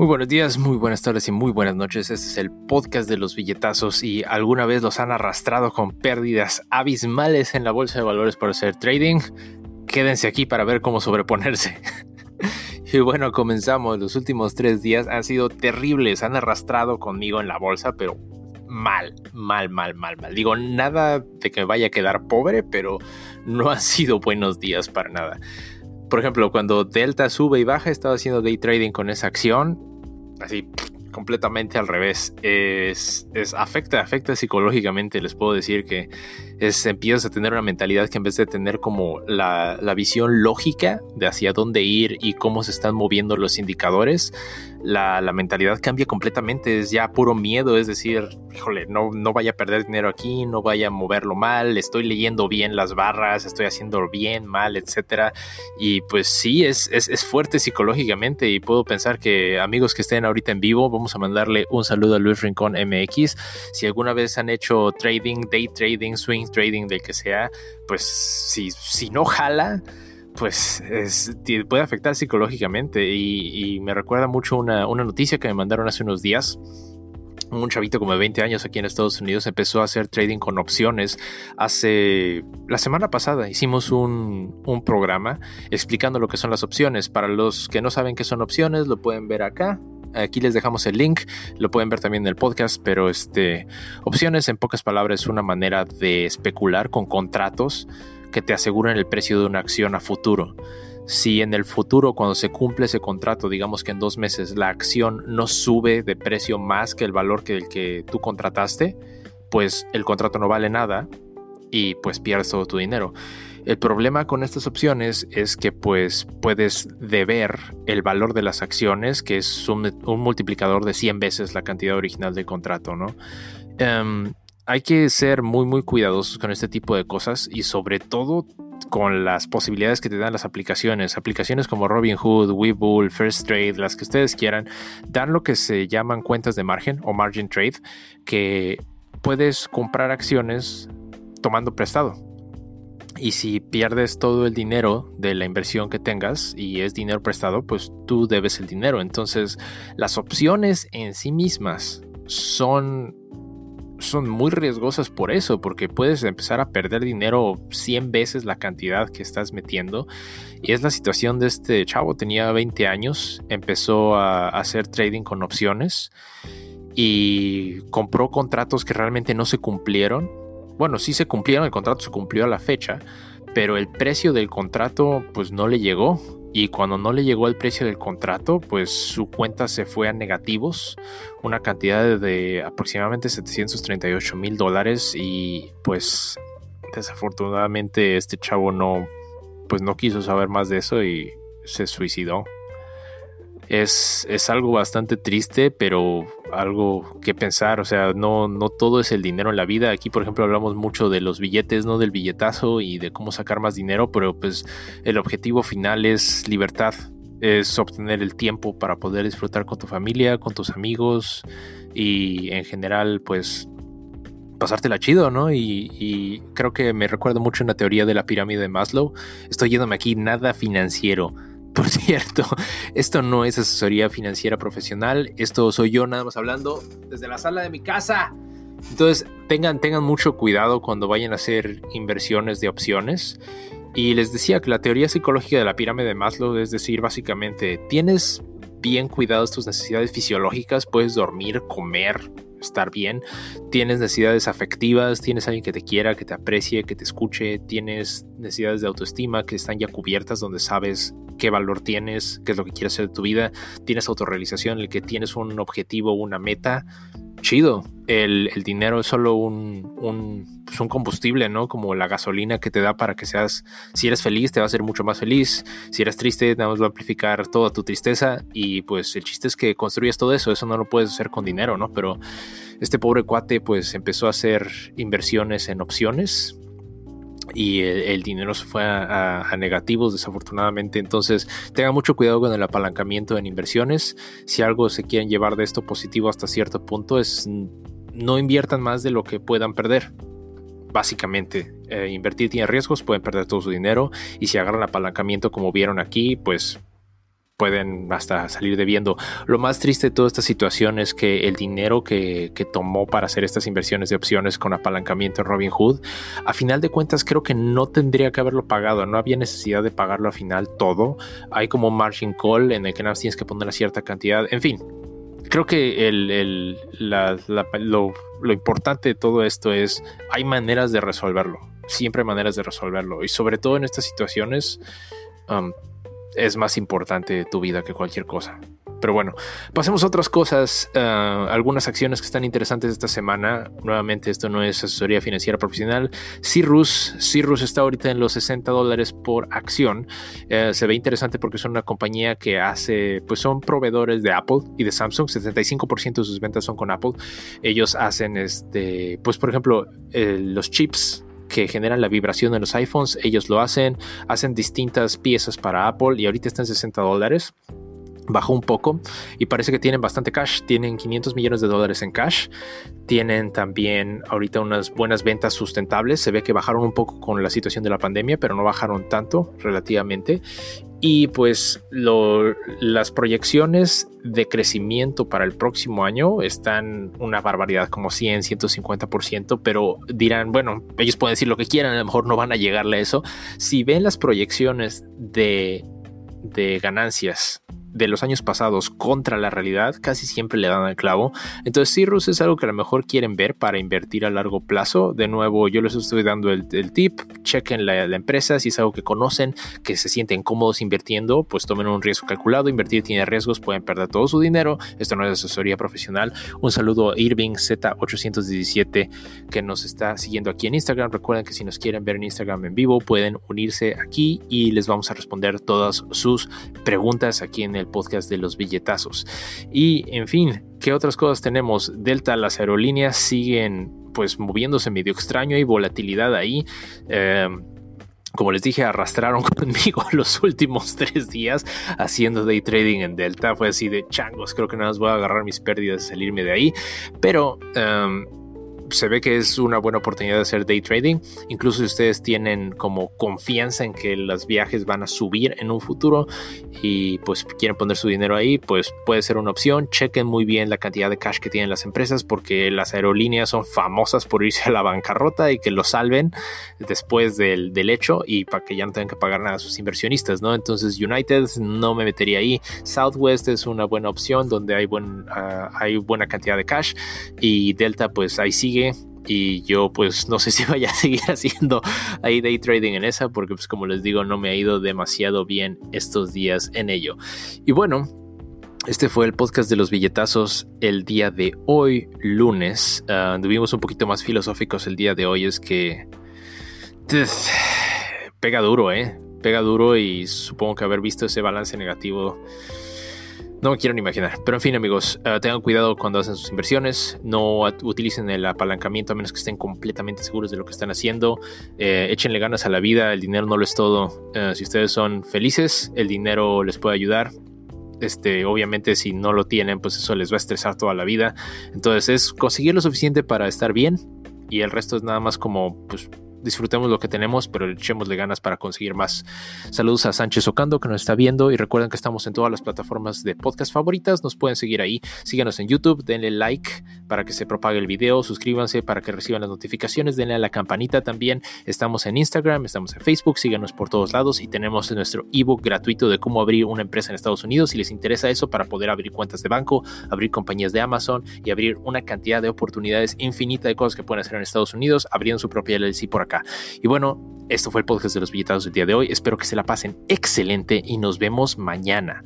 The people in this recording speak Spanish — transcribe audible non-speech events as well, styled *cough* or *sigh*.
Muy buenos días, muy buenas tardes y muy buenas noches. Este es el podcast de los billetazos y alguna vez los han arrastrado con pérdidas abismales en la bolsa de valores por hacer trading. Quédense aquí para ver cómo sobreponerse. *laughs* y bueno, comenzamos. Los últimos tres días han sido terribles. Han arrastrado conmigo en la bolsa, pero mal, mal, mal, mal, mal. Digo, nada de que me vaya a quedar pobre, pero no han sido buenos días para nada. Por ejemplo, cuando Delta sube y baja, estaba haciendo day trading con esa acción así completamente al revés. Es, es, afecta, afecta psicológicamente. Les puedo decir que es, empiezas a tener una mentalidad que en vez de tener como la, la, visión lógica de hacia dónde ir y cómo se están moviendo los indicadores, la, la, mentalidad cambia completamente. Es ya puro miedo, es decir, híjole, no, no vaya a perder dinero aquí, no vaya a moverlo mal, estoy leyendo bien las barras, estoy haciendo bien, mal, etcétera. Y pues sí, es, es, es fuerte psicológicamente y puedo pensar que amigos que estén ahorita en vivo, vamos a mandarle un saludo a Luis Rincón MX. Si alguna vez han hecho trading, day trading, swing trading, del que sea, pues si, si no jala, pues puede afectar psicológicamente. Y, me recuerda mucho una, una, noticia que me mandaron hace unos días. Un chavito como de 20 años aquí en Estados Unidos empezó a hacer trading con opciones. Hace la semana pasada hicimos un, un programa explicando lo que son las opciones. Para los que no saben qué son opciones, lo pueden ver acá. Aquí les dejamos el link, lo pueden ver también en el podcast, pero este, opciones en pocas palabras es una manera de especular con contratos que te aseguran el precio de una acción a futuro. Si en el futuro, cuando se cumple ese contrato, digamos que en dos meses la acción no sube de precio más que el valor que el que tú contrataste, pues el contrato no vale nada y pues pierdes todo tu dinero. El problema con estas opciones es que pues puedes deber el valor de las acciones, que es un, multiplicador de 100 veces la cantidad original del contrato, ¿no? Em, hay que ser muy muy cuidadosos con este tipo de cosas y sobre todo con las posibilidades que te dan las aplicaciones. Aplicaciones como Robinhood, Webull, First Trade, las que ustedes quieran, dan lo que se llaman cuentas de margen o margin trade, que puedes comprar acciones tomando prestado. Y si pierdes todo el dinero de la inversión que tengas y es dinero prestado, pues tú debes el dinero. Entonces, las opciones en sí mismas son son muy riesgosas por eso, porque puedes empezar a perder dinero 100 veces la cantidad que estás metiendo. Y es la situación de este chavo, tenía 20 años, empezó a hacer trading con opciones y compró contratos que realmente no se cumplieron bueno, sí se cumplieron, el contrato se cumplió a la fecha, pero el precio del contrato pues no le llegó. Y cuando no le llegó el precio del contrato, pues su cuenta se fue a negativos, una cantidad de aproximadamente 738 mil dólares y pues desafortunadamente este chavo no, pues no quiso saber más de eso y se suicidó. Es, es algo bastante triste, pero algo que pensar, o sea, no, no todo es el dinero en la vida. Aquí, por ejemplo, hablamos mucho de los billetes, ¿no? Del billetazo y de cómo sacar más dinero, pero pues el objetivo final es libertad, es obtener el tiempo para poder disfrutar con tu familia, con tus amigos y en general, pues pasártela chido, ¿no? Y, y creo que me recuerda mucho en la teoría de la pirámide de Maslow. Estoy yéndome aquí nada financiero por *laughs* cierto, esto no es asesoría financiera profesional, esto soy yo nada más hablando desde la sala de mi casa. Entonces, tengan, tengan mucho cuidado cuando vayan a hacer inversiones de opciones. Y les decía que la teoría psicológica de la pirámide de Maslow es decir, básicamente, tienes bien cuidados tus necesidades fisiológicas, puedes dormir, comer, estar bien, tienes necesidades afectivas, tienes alguien que te quiera, que te aprecie, que te escuche, tienes necesidades de autoestima que están ya cubiertas donde sabes qué valor tienes, qué es lo que quieres hacer de tu vida, tienes autorrealización, el que tienes un objetivo, una meta, chido. El, dinero es solo un, un, pues un, combustible, ¿no? Como la gasolina que te da para que seas, si eres feliz, te va a hacer mucho más feliz. Si eres triste, nada más va a amplificar toda tu tristeza. Y pues el chiste es que construyes todo eso. Eso no lo puedes hacer con dinero, ¿no? Pero este pobre cuate, pues empezó a hacer inversiones en opciones y el, dinero se fue a, negativos desafortunadamente. Entonces tengan mucho cuidado con el apalancamiento en inversiones. Si algo se quieren llevar de esto positivo hasta cierto punto es no inviertan más de lo que puedan perder. Básicamente, eh, invertir tiene riesgos, pueden perder todo su dinero y si agarran apalancamiento como vieron aquí, pues pueden hasta salir debiendo. Lo más triste de toda esta situación es que el dinero que, tomó para hacer estas inversiones de opciones con apalancamiento en Robinhood, a final de cuentas creo que no tendría que haberlo pagado, no había necesidad de pagarlo al final todo. Hay como un margin call en el que nada más tienes que poner una cierta cantidad, en fin. Creo que el, el, la, lo, lo importante de todo esto es, hay maneras de resolverlo, siempre hay maneras de resolverlo y sobre todo en estas situaciones um, es más importante tu vida que cualquier cosa. Pero bueno, pasemos a otras cosas, uh, algunas acciones que están interesantes esta semana. Nuevamente, esto no es asesoría financiera profesional. Cirrus, Cirrus está ahorita en los 60 dólares por acción. Uh, se ve interesante porque son una compañía que hace, pues son proveedores de Apple y de Samsung. 75% de sus ventas son con Apple. Ellos hacen, este, pues por ejemplo, eh, los chips que generan la vibración en los iPhones, ellos lo hacen, hacen distintas piezas para Apple y ahorita están en 60 dólares bajó un poco y parece que tienen bastante cash, tienen 500 millones de dólares en cash, tienen también ahorita unas buenas ventas sustentables, se ve que bajaron un poco con la situación de la pandemia, pero no bajaron tanto relativamente. Y pues las proyecciones de crecimiento para el próximo año están una barbaridad, como 100, 150%, pero dirán, bueno, ellos pueden decir lo que quieran, a lo mejor no van a llegarle a eso. Si ven las proyecciones de, de ganancias de los años pasados contra la realidad, casi siempre le dan al clavo. Entonces, Cirrus es algo que a lo mejor quieren ver para invertir a largo plazo. De nuevo, yo les estoy dando el, tip, chequen la, empresa, si es algo que conocen, que se sienten cómodos invirtiendo, pues tomen un riesgo calculado. Invertir tiene riesgos, pueden perder todo su dinero. Esto no es asesoría profesional. Un saludo a Irving Z817 que nos está siguiendo aquí en Instagram. Recuerden que si nos quieren ver en Instagram en vivo, pueden unirse aquí y les vamos a responder todas sus preguntas aquí en el podcast de los billetazos. Y en fin, ¿qué otras cosas tenemos? Delta, las aerolíneas siguen pues moviéndose medio extraño, hay volatilidad ahí. Em, como les dije, arrastraron *laughs* conmigo los últimos tres días haciendo day trading en Delta. Fue así de changos, creo que nada más voy a agarrar mis pérdidas y salirme de ahí. Pero em, se ve que es una buena oportunidad de hacer day trading. Incluso si ustedes tienen como confianza en que los viajes van a subir en un futuro y pues quieren poner su dinero ahí, pues puede ser una opción. Chequen muy bien la cantidad de cash que tienen las empresas porque las aerolíneas son famosas por irse a la bancarrota y que lo salven después del, del hecho y para que ya no tengan que pagar nada a sus inversionistas, ¿no? Entonces United no me metería ahí. Southwest es una buena opción donde hay, buen, uh, hay buena cantidad de cash y Delta pues ahí sigue y yo pues no sé *laughs* si vaya a seguir haciendo ahí day trading en esa porque pues como les digo no me ha ido demasiado bien estos días en ello. Y bueno, este fue el podcast de los billetazos el día de hoy, lunes. Uh, un poquito más filosóficos el día de hoy, es que pega duro, ¿eh? Pega duro y supongo que haber visto ese balance negativo no me quiero ni imaginar. Pero en fin, amigos, uh, tengan cuidado cuando hacen sus inversiones. No utilicen el apalancamiento a menos que estén completamente seguros de lo que están haciendo. Eh, échenle ganas a la vida. El dinero no lo es todo. Uh, si ustedes son felices, el dinero les puede ayudar. Este, obviamente, si no lo tienen, pues eso les va a estresar toda la vida. Entonces, es conseguir lo suficiente para estar bien. Y el resto es nada más como, pues, disfrutemos lo que tenemos, pero echémosle ganas para conseguir más. Saludos a Sánchez Ocando que nos está viendo y recuerden que estamos en todas las plataformas de podcast favoritas. Nos pueden seguir ahí. Síganos en YouTube, denle like para que se propague el video, suscríbanse para que reciban las notificaciones, denle a la campanita también. Estamos en Instagram, estamos en Facebook, síganos por todos lados y tenemos nuestro ebook gratuito de cómo abrir una empresa en Estados Unidos. Si les interesa eso para poder abrir cuentas de banco, abrir compañías de Amazon y abrir una cantidad de oportunidades infinita de cosas que pueden hacer en Estados Unidos, abriendo su propia LLC por acá. Y bueno, esto fue el podcast de los billetados del día de hoy. Espero que se la pasen excelente y nos vemos mañana.